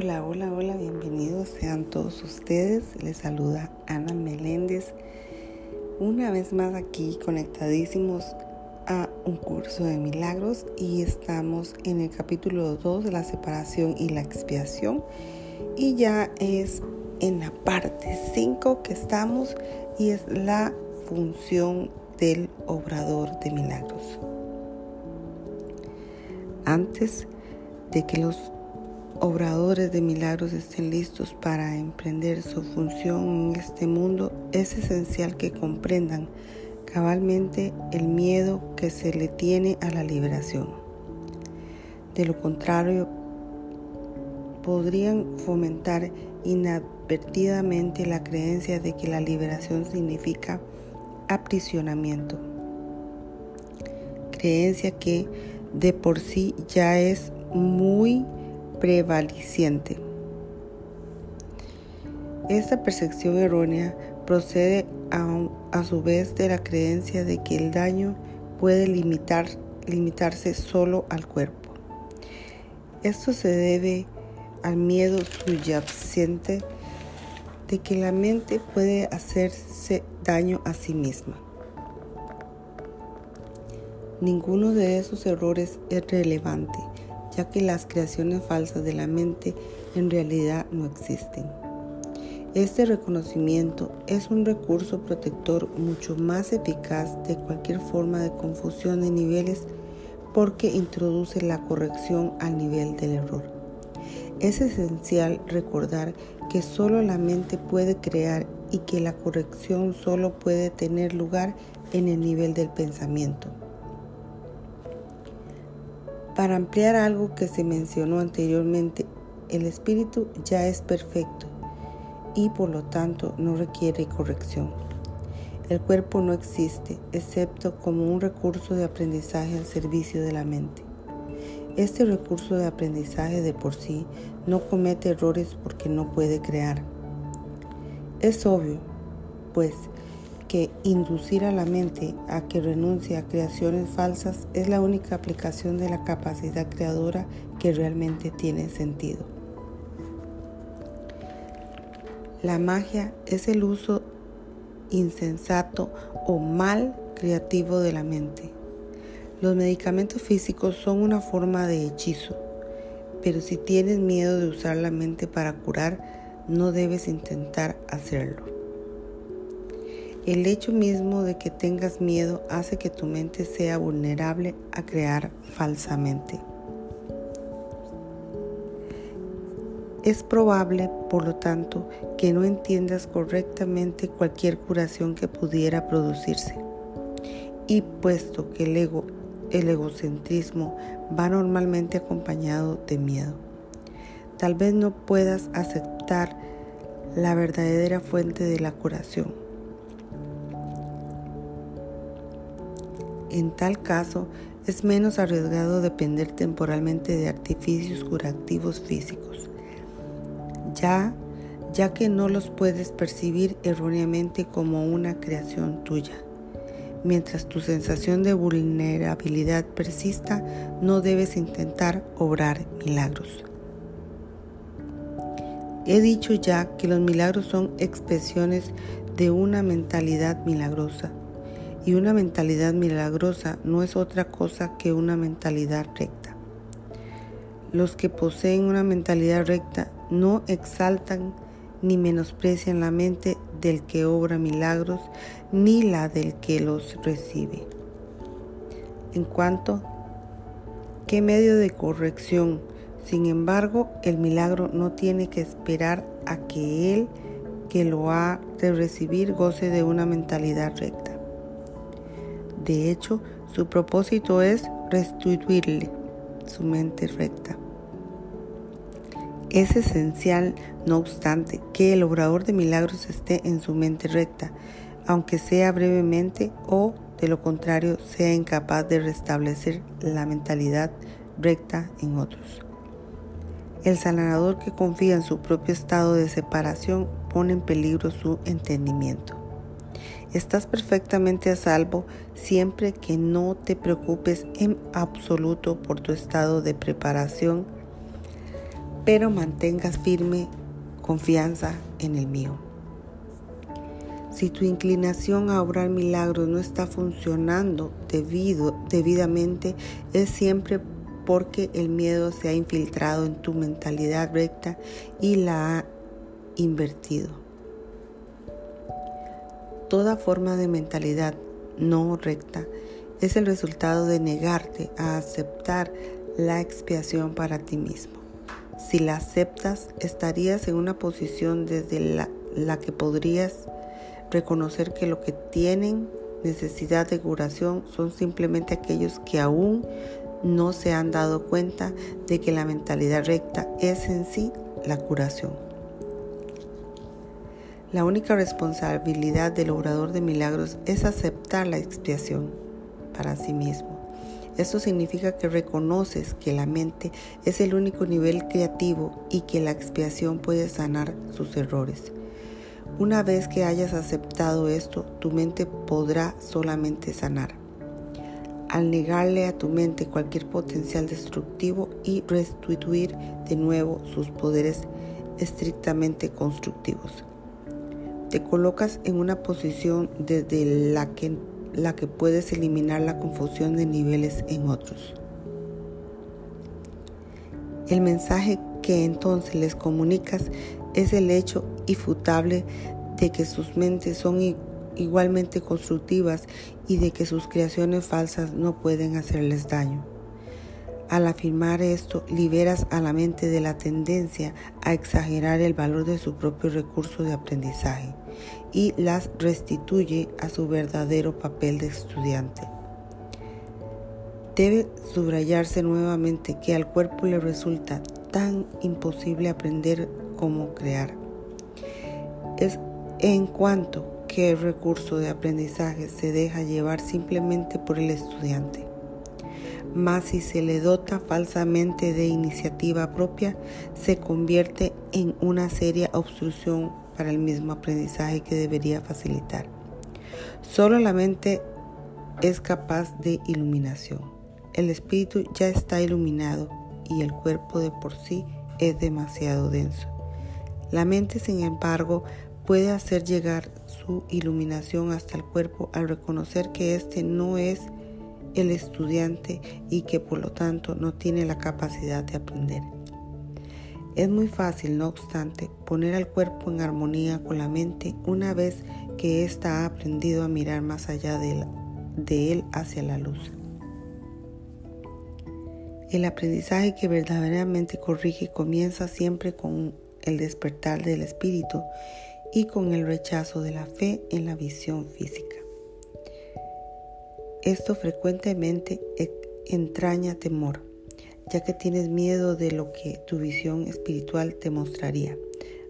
Hola, hola, hola, bienvenidos sean todos ustedes. Les saluda Ana Meléndez. Una vez más aquí conectadísimos a un curso de milagros y estamos en el capítulo 2 de la separación y la expiación y ya es en la parte 5 que estamos y es la función del obrador de milagros. Antes de que los obradores de milagros estén listos para emprender su función en este mundo, es esencial que comprendan cabalmente el miedo que se le tiene a la liberación. De lo contrario, podrían fomentar inadvertidamente la creencia de que la liberación significa aprisionamiento, creencia que de por sí ya es muy prevaleciente. Esta percepción errónea procede a, su vez de la creencia de que el daño puede limitar, limitarse solo al cuerpo. Esto se debe al miedo subyacente de que la mente puede hacerse daño a sí misma. Ninguno de esos errores es relevante ya que las creaciones falsas de la mente en realidad no existen. Este reconocimiento es un recurso protector mucho más eficaz de cualquier forma de confusión de niveles porque introduce la corrección al nivel del error. Es esencial recordar que solo la mente puede crear y que la corrección solo puede tener lugar en el nivel del pensamiento. Para ampliar algo que se mencionó anteriormente, el espíritu ya es perfecto y por lo tanto no requiere corrección. El cuerpo no existe excepto como un recurso de aprendizaje al servicio de la mente. Este recurso de aprendizaje de por sí no comete errores porque no puede crear. Es obvio, pues, que inducir a la mente a que renuncie a creaciones falsas es la única aplicación de la capacidad creadora que realmente tiene sentido. La magia es el uso insensato o mal creativo de la mente. Los medicamentos físicos son una forma de hechizo, pero si tienes miedo de usar la mente para curar, no debes intentar hacerlo. El hecho mismo de que tengas miedo hace que tu mente sea vulnerable a crear falsamente. Es probable, por lo tanto, que no entiendas correctamente cualquier curación que pudiera producirse. Y puesto que el ego, el egocentrismo va normalmente acompañado de miedo, tal vez no puedas aceptar la verdadera fuente de la curación En tal caso, es menos arriesgado depender temporalmente de artificios curativos físicos, ya, ya que no los puedes percibir erróneamente como una creación tuya. Mientras tu sensación de vulnerabilidad persista, no debes intentar obrar milagros. He dicho ya que los milagros son expresiones de una mentalidad milagrosa y una mentalidad milagrosa no es otra cosa que una mentalidad recta. Los que poseen una mentalidad recta no exaltan ni menosprecian la mente del que obra milagros ni la del que los recibe. En cuanto, ¿qué medio de corrección? Sin embargo, el milagro no tiene que esperar a que él que lo ha de recibir goce de una mentalidad recta. De hecho, su propósito es restituirle su mente recta. Es esencial, no obstante, que el obrador de milagros esté en su mente recta, aunque sea brevemente o, de lo contrario, sea incapaz de restablecer la mentalidad recta en otros. El sanador que confía en su propio estado de separación pone en peligro su entendimiento. Estás perfectamente a salvo siempre que no te preocupes en absoluto por tu estado de preparación pero mantengas firme confianza en el mío. Si tu inclinación a obrar milagros no está funcionando debido, debidamente, es siempre porque el miedo se ha infiltrado en tu mentalidad recta y la ha invertido. Toda forma de mentalidad no recta es el resultado de negarte a aceptar la expiación para ti mismo. Si la aceptas, estarías en una posición desde la, la que podrías reconocer que lo que tienen necesidad de curación son simplemente aquellos que aún no se han dado cuenta de que la mentalidad recta es en sí la curación. La única responsabilidad del obrador de milagros es aceptar la expiación para sí mismo. Esto significa que reconoces que la mente es el único nivel creativo y que la expiación puede sanar sus errores. Una vez que hayas aceptado esto, tu mente podrá solamente sanar. Al negarle a tu mente cualquier potencial destructivo y restituir de nuevo sus poderes estrictamente constructivos te colocas en una posición desde la que, la que puedes eliminar la confusión de niveles en otros. El mensaje que entonces les comunicas es el hecho infutable de que sus mentes son igualmente constructivas y de que sus creaciones falsas no pueden hacerles daño. Al afirmar esto, liberas a la mente de la tendencia a exagerar el valor de su propio recurso de aprendizaje y las restituye a su verdadero papel de estudiante. Debe subrayarse nuevamente que al cuerpo le resulta tan imposible aprender como crear. Es en cuanto que el recurso de aprendizaje se deja llevar simplemente por el estudiante mas si se le dota falsamente de iniciativa propia, se convierte en una seria obstrucción para el mismo aprendizaje que debería facilitar. Solo la mente es capaz de iluminación. El espíritu ya está iluminado y el cuerpo de por sí es demasiado denso. La mente, sin embargo, puede hacer llegar su iluminación hasta el cuerpo al reconocer que éste no es el estudiante y que por lo tanto no tiene la capacidad de aprender. Es muy fácil, no obstante, poner al cuerpo en armonía con la mente una vez que ésta ha aprendido a mirar más allá de, de él hacia la luz. El aprendizaje que verdaderamente corrige comienza siempre con el despertar del espíritu y con el rechazo de la fe en la visión física. Esto frecuentemente e-, entraña temor, ya que tienes miedo de lo que tu visión espiritual te mostraría.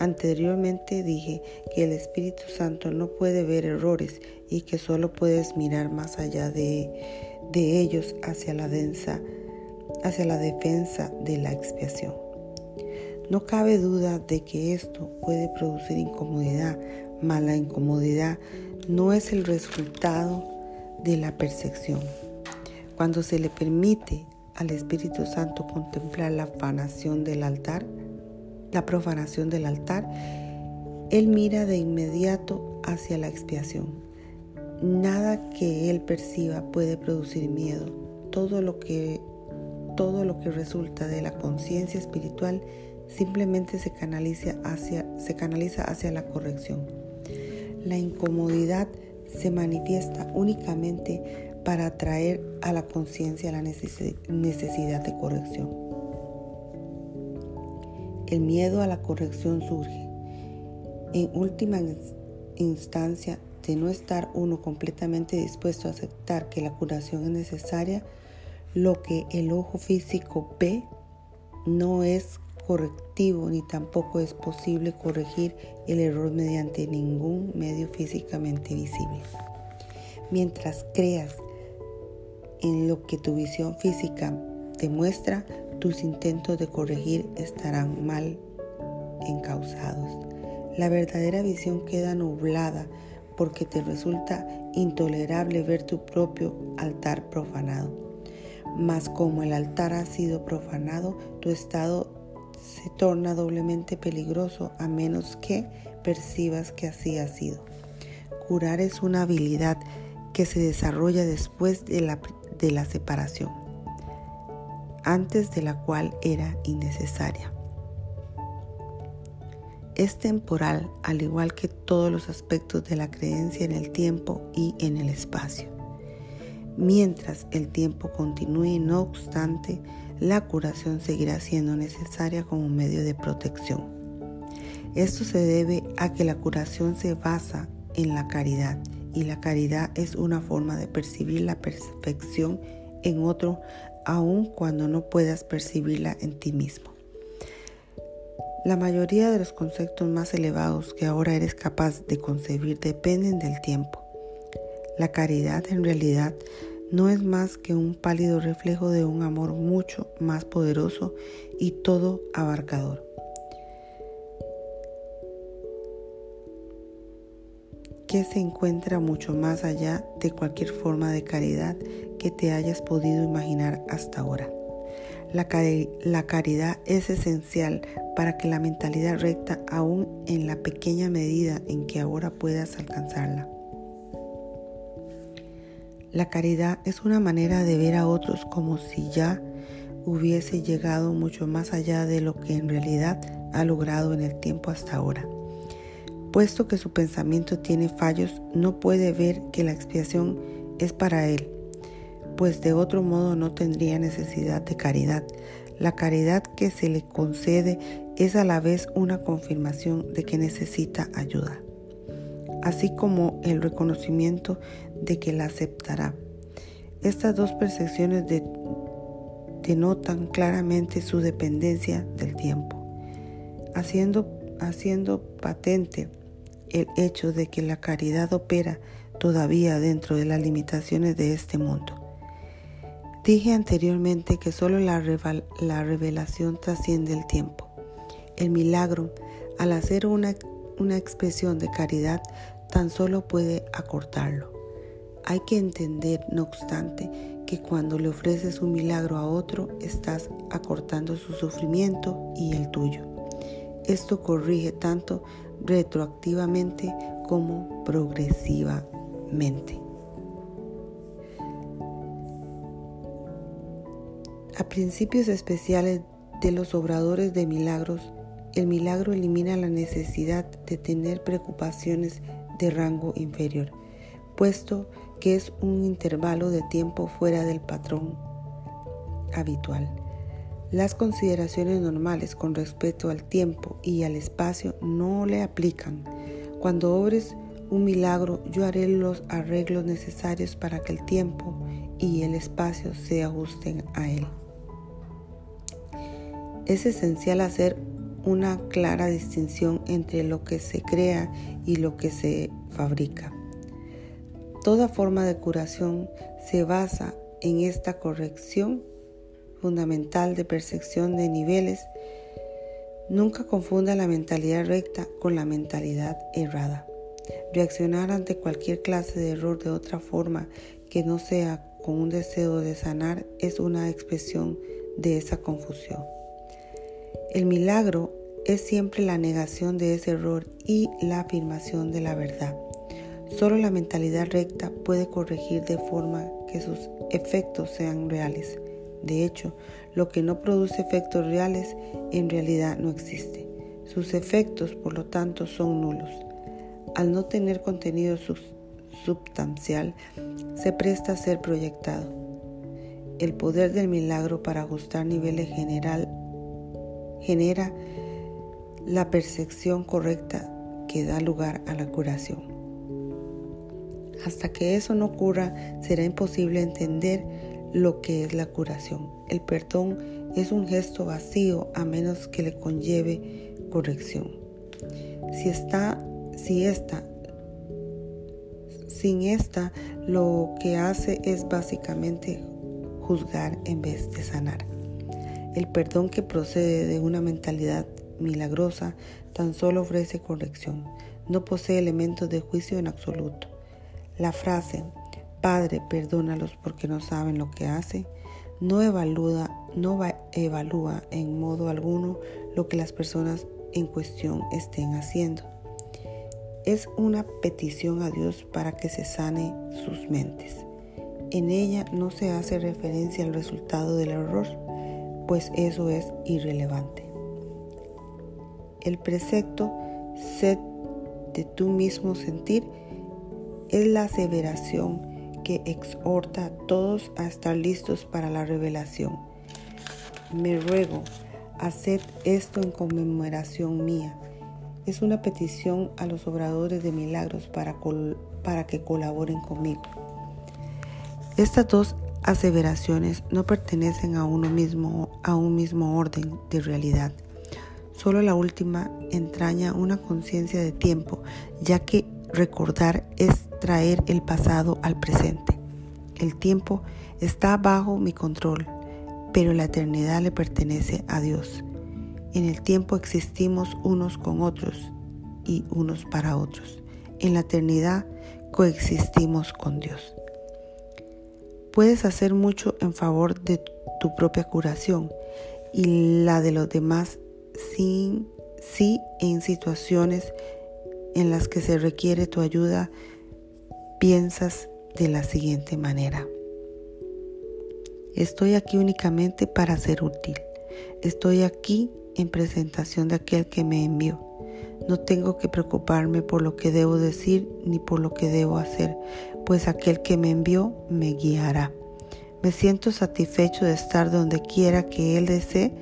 Anteriormente dije que el Espíritu Santo no puede ver errores y que solo puedes mirar más allá de, de ellos hacia la, densa, hacia la defensa de la expiación. No cabe duda de que esto puede producir incomodidad, mas la incomodidad no es el resultado de la percepción. Cuando se le permite al Espíritu Santo contemplar la profanación del altar, la profanación del altar, él mira de inmediato hacia la expiación. Nada que él perciba puede producir miedo. Todo lo que todo lo que resulta de la conciencia espiritual simplemente se canaliza hacia se canaliza hacia la corrección. La incomodidad se manifiesta únicamente para atraer a la conciencia la necesidad de corrección. El miedo a la corrección surge, en última instancia, de no estar uno completamente dispuesto a aceptar que la curación es necesaria, lo que el ojo físico ve no es correctivo ni tampoco es posible corregir el error mediante ningún medio físicamente visible. Mientras creas en lo que tu visión física te muestra, tus intentos de corregir estarán mal encausados. La verdadera visión queda nublada porque te resulta intolerable ver tu propio altar profanado. Mas como el altar ha sido profanado, tu estado se torna doblemente peligroso a menos que percibas que así ha sido. Curar es una habilidad que se desarrolla después de la, de la separación, antes de la cual era innecesaria. Es temporal, al igual que todos los aspectos de la creencia en el tiempo y en el espacio. Mientras el tiempo continúe, no obstante, la curación seguirá siendo necesaria como medio de protección. Esto se debe a que la curación se basa en la caridad y la caridad es una forma de percibir la perfección en otro aun cuando no puedas percibirla en ti mismo. La mayoría de los conceptos más elevados que ahora eres capaz de concebir dependen del tiempo. La caridad en realidad no es más que un pálido reflejo de un amor mucho más poderoso y todo abarcador. que se encuentra mucho más allá de cualquier forma de caridad que te hayas podido imaginar hasta ahora. La, caridad es esencial para que la mentalidad recta, aún en la pequeña medida en que ahora puedas alcanzarla, la caridad es una manera de ver a otros como si ya hubiese llegado mucho más allá de lo que en realidad ha logrado en el tiempo hasta ahora. Puesto que su pensamiento tiene fallos, no puede ver que la expiación es para él, pues de otro modo no tendría necesidad de caridad. La caridad que se le concede es a la vez una confirmación de que necesita ayuda así como el reconocimiento de que la aceptará. Estas dos percepciones denotan claramente su dependencia del tiempo, haciendo, patente el hecho de que la caridad opera todavía dentro de las limitaciones de este mundo. Dije anteriormente que solo la, la revelación trasciende el tiempo. El milagro, al hacer una una expresión de caridad tan solo puede acortarlo. Hay que entender, no obstante, que cuando le ofreces un milagro a otro, estás acortando su sufrimiento y el tuyo. Esto corrige tanto retroactivamente como progresivamente. A principios especiales de los obradores de milagros, el milagro elimina la necesidad de tener preocupaciones de rango inferior, puesto que es un intervalo de tiempo fuera del patrón habitual. Las consideraciones normales con respecto al tiempo y al espacio no le aplican. Cuando obres un milagro, yo haré los arreglos necesarios para que el tiempo y el espacio se ajusten a él. Es esencial hacer una clara distinción entre lo que se crea y lo que se fabrica. Toda forma de curación se basa en esta corrección fundamental de percepción de niveles. Nunca confunda la mentalidad recta con la mentalidad errada. Reaccionar ante cualquier clase de error de otra forma que no sea con un deseo de sanar es una expresión de esa confusión. El milagro es siempre la negación de ese error y la afirmación de la verdad. Solo la mentalidad recta puede corregir de forma que sus efectos sean reales. De hecho, lo que no produce efectos reales en realidad no existe. Sus efectos, por lo tanto, son nulos. Al no tener contenido substancial, se presta a ser proyectado. El poder del milagro para ajustar niveles general genera la percepción correcta que da lugar a la curación. Hasta que eso no ocurra, será imposible entender lo que es la curación. El perdón es un gesto vacío a menos que le conlleve corrección. Si está, si esta, sin esta, lo que hace es básicamente juzgar en vez de sanar. El perdón que procede de una mentalidad milagrosa tan solo ofrece corrección, no posee elementos de juicio en absoluto. La frase, Padre, perdónalos porque no saben lo que hacen, no evalúa, no evalúa en modo alguno lo que las personas en cuestión estén haciendo. Es una petición a Dios para que se sane sus mentes. En ella no se hace referencia al resultado del error, pues eso es irrelevante. El precepto sed de tu mismo sentir es la aseveración que exhorta a todos a estar listos para la revelación. Me ruego, haced esto en conmemoración mía. Es una petición a los obradores de milagros para, para que colaboren conmigo. Estas dos aseveraciones no pertenecen a uno mismo, a un mismo orden de realidad. Solo la última entraña una conciencia de tiempo, ya que recordar es traer el pasado al presente. El tiempo está bajo mi control, pero la eternidad le pertenece a Dios. En el tiempo existimos unos con otros y unos para otros. En la eternidad coexistimos con Dios. Puedes hacer mucho en favor de tu propia curación y la de los demás sin sí en situaciones en las que se requiere tu ayuda piensas de la siguiente manera. Estoy aquí únicamente para ser útil. Estoy aquí en presentación de aquel que me envió. No tengo que preocuparme por lo que debo decir ni por lo que debo hacer, pues aquel que me envió me guiará. Me siento satisfecho de estar donde quiera que Él desee,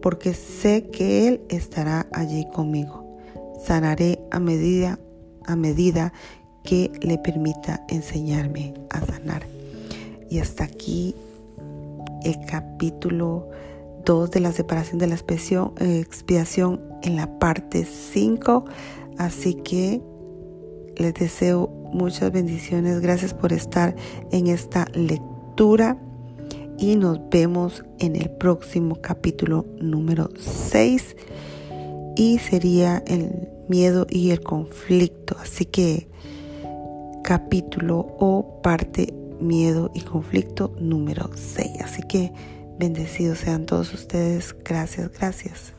porque sé que Él estará allí conmigo. Sanaré a medida, a medida que le permita enseñarme a sanar. Y hasta aquí el capítulo 2 de la separación de la expiación en la parte 5. Así que les deseo muchas bendiciones. Gracias por estar en esta y nos vemos en el próximo capítulo número 6 y sería el miedo y el conflicto. Así que capítulo o parte miedo y conflicto número 6. Así que bendecidos sean todos ustedes. Gracias, gracias.